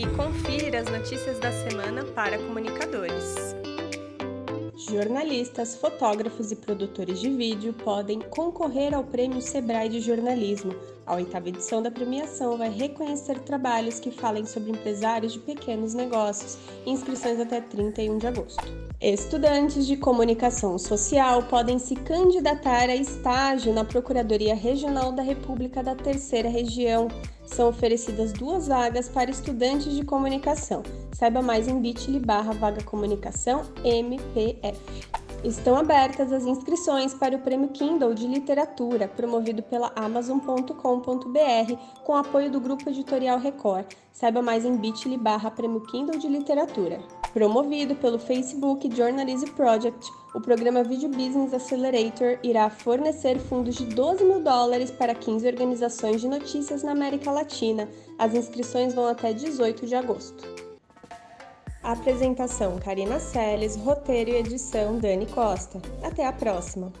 e confira as notícias da semana para comunicadores. Jornalistas, fotógrafos e produtores de vídeo podem concorrer ao Prêmio Sebrae de Jornalismo. A oitava edição da premiação vai reconhecer trabalhos que falem sobre empresários de pequenos negócios. Inscrições até 31 de agosto. Estudantes de comunicação social podem se candidatar a estágio na Procuradoria Regional da República da Terceira Região. São oferecidas duas vagas para estudantes de comunicação. Saiba mais em bit.ly barra vaga comunicação MPF. Estão abertas as inscrições para o Prêmio Kindle de Literatura, promovido pela Amazon.com.br, com apoio do Grupo Editorial Record. Saiba mais em bit.ly barra Prêmio Kindle de Literatura. Promovido pelo Facebook Journalism Project, o programa Video Business Accelerator irá fornecer fundos de 12 mil dólares para 15 organizações de notícias na América Latina. As inscrições vão até 18 de agosto. Apresentação: Karina Seles, roteiro e edição: Dani Costa. Até a próxima!